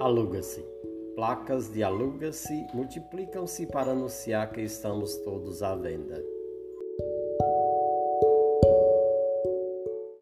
Aluga-se. Placas de aluga-se multiplicam-se para anunciar que estamos todos à venda.